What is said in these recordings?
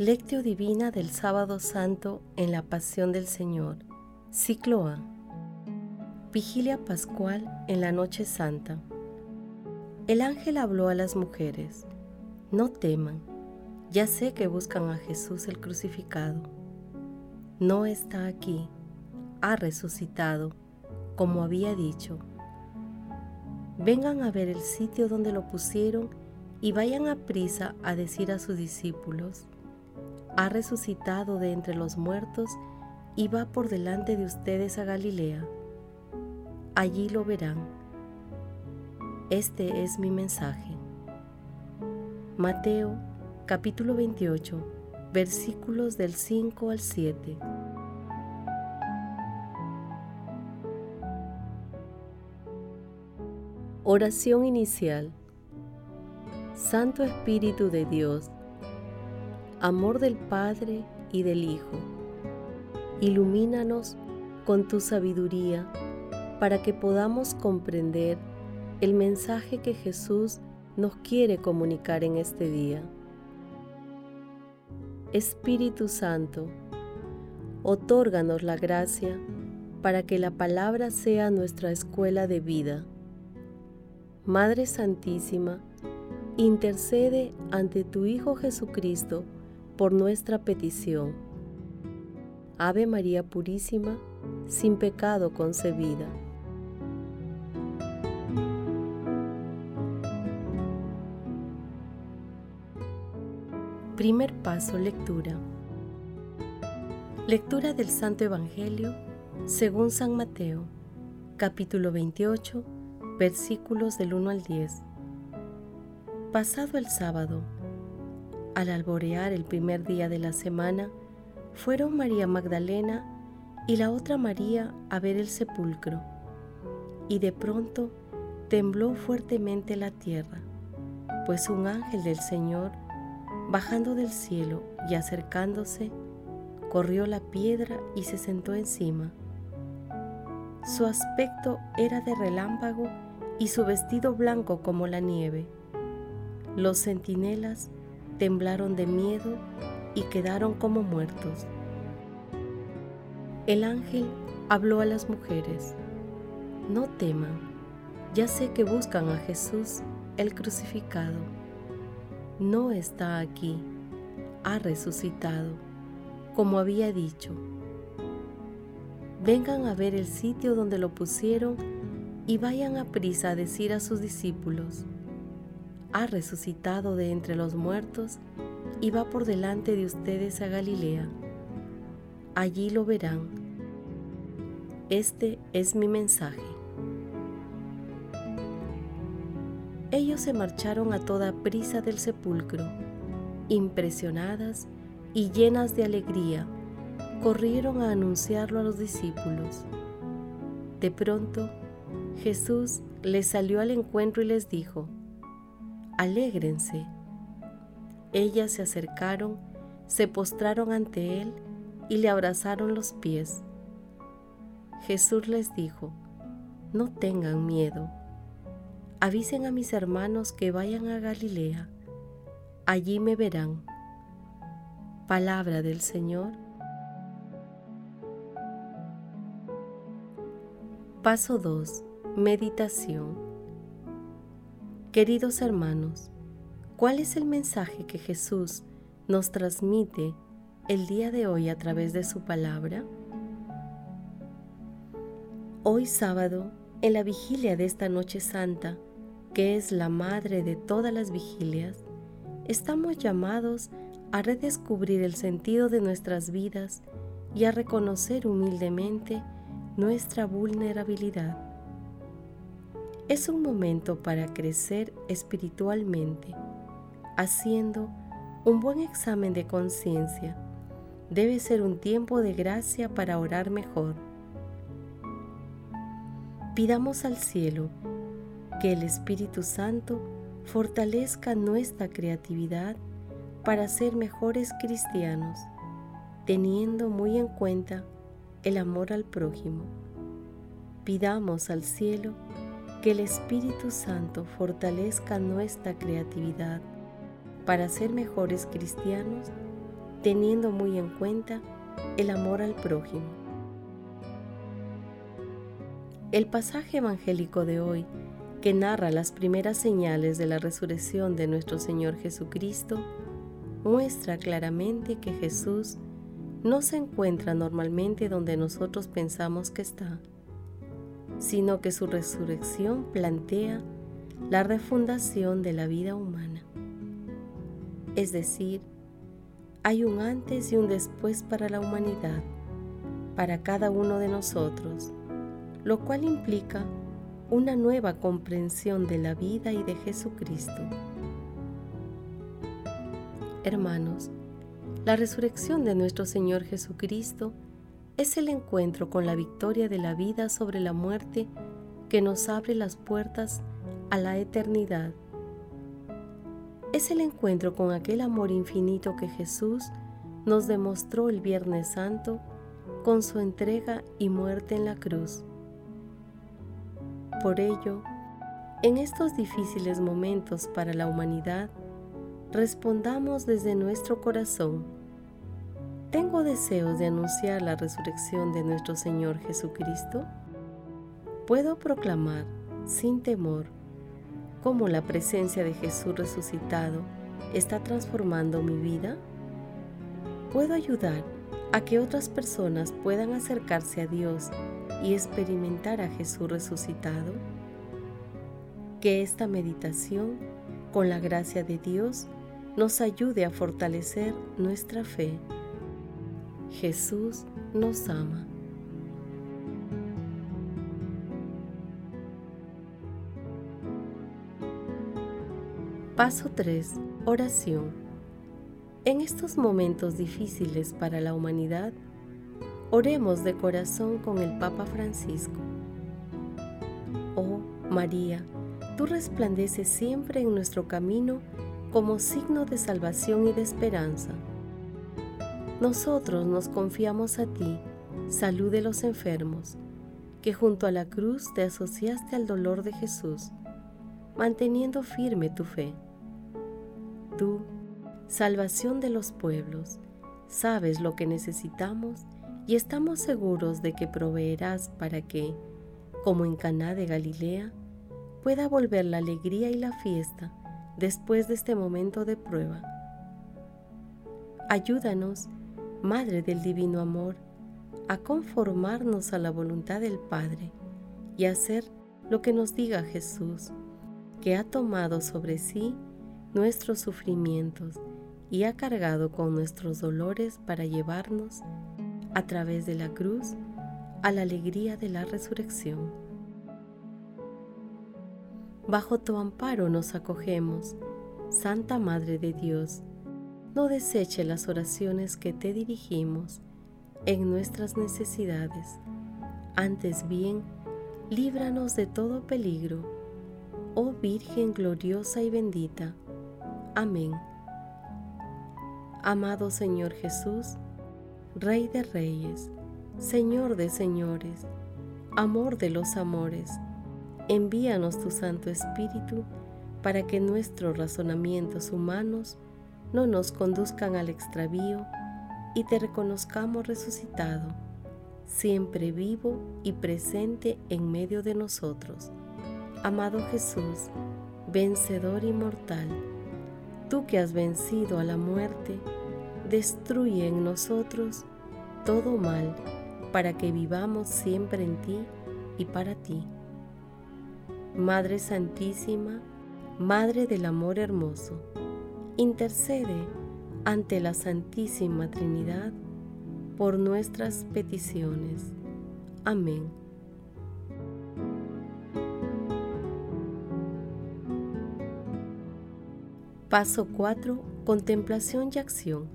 Lectio Divina del Sábado Santo en la Pasión del Señor. Ciclo A. Vigilia Pascual en la Noche Santa. El ángel habló a las mujeres. No teman, ya sé que buscan a Jesús el crucificado. No está aquí, ha resucitado, como había dicho. Vengan a ver el sitio donde lo pusieron y vayan a prisa a decir a sus discípulos ha resucitado de entre los muertos y va por delante de ustedes a Galilea. Allí lo verán. Este es mi mensaje. Mateo capítulo 28 versículos del 5 al 7. Oración inicial. Santo Espíritu de Dios, amor del Padre y del Hijo. Ilumínanos con tu sabiduría para que podamos comprender el mensaje que Jesús nos quiere comunicar en este día. Espíritu Santo, otórganos la gracia para que la palabra sea nuestra escuela de vida. Madre Santísima, intercede ante tu Hijo Jesucristo por nuestra petición. Ave María Purísima, sin pecado concebida. Primer paso, lectura. Lectura del Santo Evangelio según San Mateo, capítulo 28, versículos del 1 al 10. Pasado el sábado, al alborear el primer día de la semana, fueron María Magdalena y la otra María a ver el sepulcro. Y de pronto tembló fuertemente la tierra, pues un ángel del Señor, bajando del cielo y acercándose, corrió la piedra y se sentó encima. Su aspecto era de relámpago y su vestido blanco como la nieve. Los centinelas temblaron de miedo y quedaron como muertos. El ángel habló a las mujeres, no teman, ya sé que buscan a Jesús el crucificado. No está aquí, ha resucitado, como había dicho. Vengan a ver el sitio donde lo pusieron y vayan a prisa a decir a sus discípulos, ha resucitado de entre los muertos y va por delante de ustedes a Galilea. Allí lo verán. Este es mi mensaje. Ellos se marcharon a toda prisa del sepulcro, impresionadas y llenas de alegría, corrieron a anunciarlo a los discípulos. De pronto, Jesús les salió al encuentro y les dijo, alégrense. Ellas se acercaron, se postraron ante él y le abrazaron los pies. Jesús les dijo, no tengan miedo, avisen a mis hermanos que vayan a Galilea, allí me verán. Palabra del Señor. Paso 2. Meditación. Queridos hermanos, ¿cuál es el mensaje que Jesús nos transmite el día de hoy a través de su palabra? Hoy sábado, en la vigilia de esta noche santa, que es la madre de todas las vigilias, estamos llamados a redescubrir el sentido de nuestras vidas y a reconocer humildemente nuestra vulnerabilidad es un momento para crecer espiritualmente, haciendo un buen examen de conciencia. Debe ser un tiempo de gracia para orar mejor. Pidamos al cielo que el Espíritu Santo fortalezca nuestra creatividad para ser mejores cristianos, teniendo muy en cuenta el amor al prójimo. Pidamos al cielo que el Espíritu Santo fortalezca nuestra creatividad para ser mejores cristianos, teniendo muy en cuenta el amor al prójimo. El pasaje evangélico de hoy, que narra las primeras señales de la resurrección de nuestro Señor Jesucristo, muestra claramente que Jesús no se encuentra normalmente donde nosotros pensamos que está, sino que su resurrección plantea la refundación de la vida humana. Es decir, hay un antes y un después para la humanidad, para cada uno de nosotros, lo cual implica una nueva comprensión de la vida y de Jesucristo. Hermanos, la resurrección de nuestro Señor Jesucristo es el encuentro con la victoria de la vida sobre la muerte que nos abre las puertas a la eternidad. Es el encuentro con aquel amor infinito que Jesús nos demostró el Viernes Santo con su entrega y muerte en la cruz. Por ello, en estos difíciles momentos para la humanidad, respondamos desde nuestro corazón. ¿Tengo deseos de anunciar la resurrección de nuestro Señor Jesucristo? ¿Puedo proclamar sin temor cómo la presencia de Jesús resucitado está transformando mi vida? ¿Puedo ayudar a que otras personas puedan acercarse a Dios y experimentar a Jesús resucitado? Que esta meditación, con la gracia de Dios, nos ayude a fortalecer nuestra fe. Jesús nos ama. Paso 3. Oración. En estos momentos difíciles para la humanidad, oremos de corazón con el Papa Francisco. Oh María, tú resplandeces siempre en nuestro camino como signo de salvación y de esperanza. Nosotros nos confiamos a ti, salud de los enfermos, que junto a la cruz te asociaste al dolor de Jesús, manteniendo firme tu fe. Tú, salvación de los pueblos, sabes lo que necesitamos y estamos seguros de que proveerás para que, como en Caná de Galilea, pueda volver la alegría y la fiesta después de este momento de prueba. Ayúdanos, Madre del Divino Amor, a conformarnos a la voluntad del Padre y a hacer lo que nos diga Jesús, que ha tomado sobre sí nuestros sufrimientos y ha cargado con nuestros dolores para llevarnos a través de la cruz a la alegría de la resurrección. Bajo tu amparo nos acogemos, Santa Madre de Dios. No deseche las oraciones que te dirigimos en nuestras necesidades. Antes bien, líbranos de todo peligro, oh Virgen gloriosa y bendita. Amén. Amado Señor Jesús, Rey de Reyes, Señor de Señores, Amor de los Amores, envíanos tu Santo Espíritu para que nuestros razonamientos humanos no nos conduzcan al extravío y te reconozcamos resucitado, siempre vivo y presente en medio de nosotros. Amado Jesús, vencedor inmortal, tú que has vencido a la muerte, destruye en nosotros todo mal para que vivamos siempre en ti y para ti. Madre Santísima, Madre del Amor Hermoso, intercede ante la Santísima Trinidad por nuestras peticiones. Amén. Paso 4. Contemplación y acción.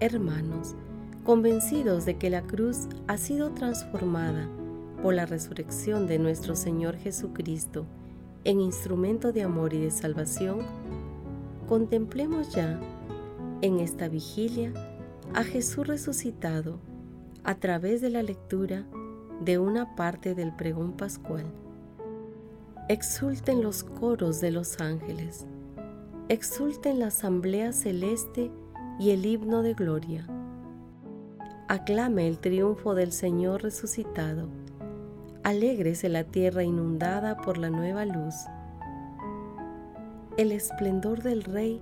Hermanos, convencidos de que la cruz ha sido transformada por la resurrección de nuestro Señor Jesucristo en instrumento de amor y de salvación, contemplemos ya en esta vigilia a Jesús resucitado a través de la lectura de una parte del pregón pascual. Exulten los coros de los ángeles, exulten la asamblea celeste y el himno de gloria. Aclame el triunfo del Señor resucitado. Alégrese la tierra inundada por la nueva luz. El esplendor del Rey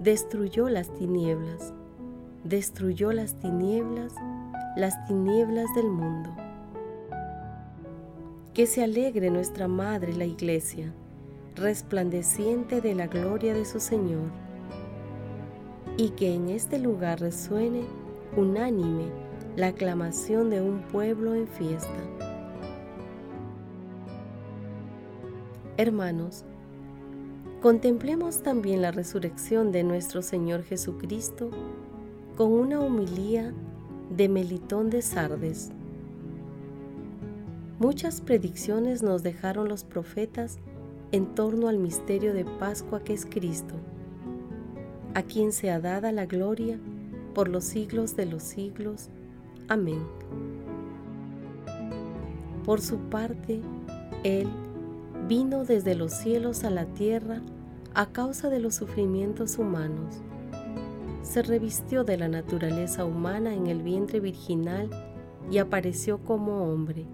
destruyó las tinieblas, destruyó las tinieblas, las tinieblas del mundo. Que se alegre nuestra Madre la Iglesia, resplandeciente de la gloria de su Señor, y que en este lugar resuene unánime la aclamación de un pueblo en fiesta. Hermanos, contemplemos también la resurrección de nuestro Señor Jesucristo con una humilía de Melitón de Sardes. Muchas predicciones nos dejaron los profetas en torno al misterio de Pascua que es Cristo, a quien sea dada la gloria por los siglos de los siglos. Amén. Por su parte, Él vino desde los cielos a la tierra a causa de los sufrimientos humanos. Se revistió de la naturaleza humana en el vientre virginal y apareció como hombre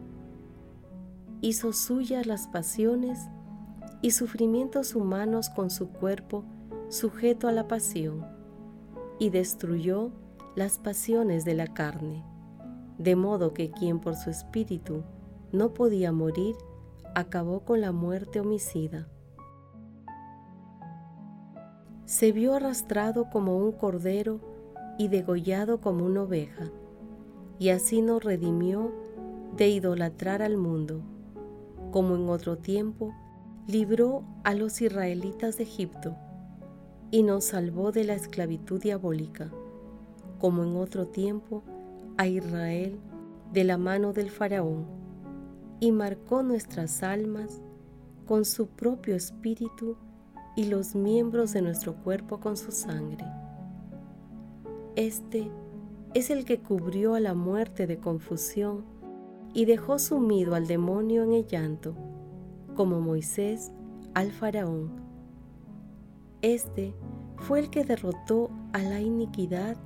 hizo suyas las pasiones y sufrimientos humanos con su cuerpo sujeto a la pasión, y destruyó las pasiones de la carne, de modo que quien por su espíritu no podía morir, acabó con la muerte homicida. Se vio arrastrado como un cordero y degollado como una oveja, y así nos redimió de idolatrar al mundo como en otro tiempo, libró a los israelitas de Egipto y nos salvó de la esclavitud diabólica, como en otro tiempo a Israel de la mano del faraón, y marcó nuestras almas con su propio espíritu y los miembros de nuestro cuerpo con su sangre. Este es el que cubrió a la muerte de confusión y dejó sumido al demonio en el llanto, como Moisés al faraón. Este fue el que derrotó a la iniquidad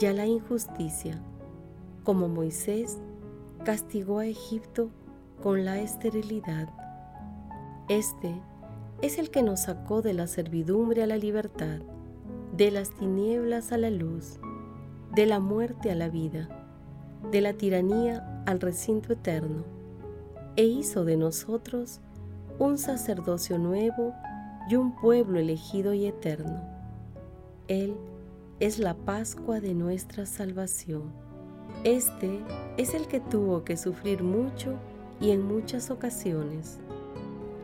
y a la injusticia, como Moisés castigó a Egipto con la esterilidad. Este es el que nos sacó de la servidumbre a la libertad, de las tinieblas a la luz, de la muerte a la vida, de la tiranía al recinto eterno e hizo de nosotros un sacerdocio nuevo y un pueblo elegido y eterno. Él es la Pascua de nuestra salvación. Este es el que tuvo que sufrir mucho y en muchas ocasiones.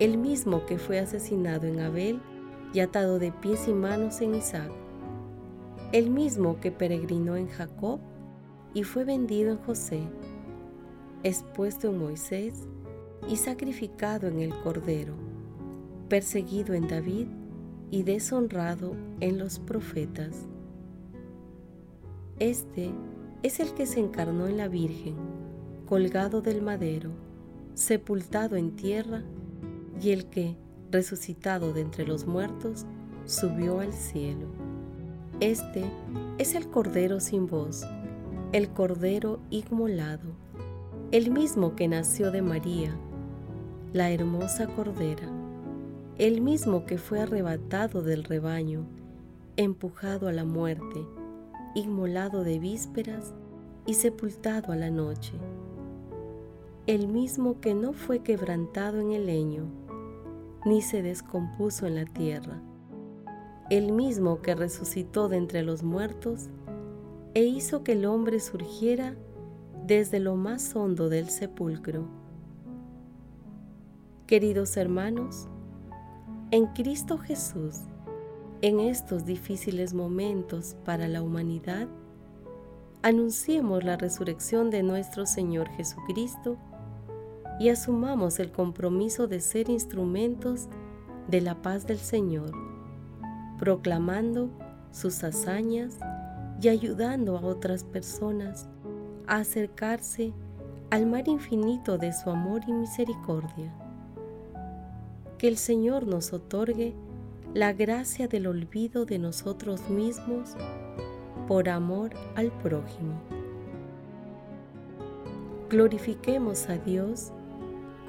El mismo que fue asesinado en Abel y atado de pies y manos en Isaac. El mismo que peregrinó en Jacob y fue vendido en José expuesto en Moisés y sacrificado en el Cordero, perseguido en David y deshonrado en los profetas. Este es el que se encarnó en la Virgen, colgado del madero, sepultado en tierra, y el que, resucitado de entre los muertos, subió al cielo. Este es el Cordero sin voz, el Cordero inmolado el mismo que nació de María, la hermosa Cordera, el mismo que fue arrebatado del rebaño, empujado a la muerte, inmolado de vísperas y sepultado a la noche, el mismo que no fue quebrantado en el leño, ni se descompuso en la tierra, el mismo que resucitó de entre los muertos e hizo que el hombre surgiera desde lo más hondo del sepulcro. Queridos hermanos, en Cristo Jesús, en estos difíciles momentos para la humanidad, anunciemos la resurrección de nuestro Señor Jesucristo y asumamos el compromiso de ser instrumentos de la paz del Señor, proclamando sus hazañas y ayudando a otras personas a acercarse al mar infinito de su amor y misericordia. Que el Señor nos otorgue la gracia del olvido de nosotros mismos por amor al prójimo. Glorifiquemos a Dios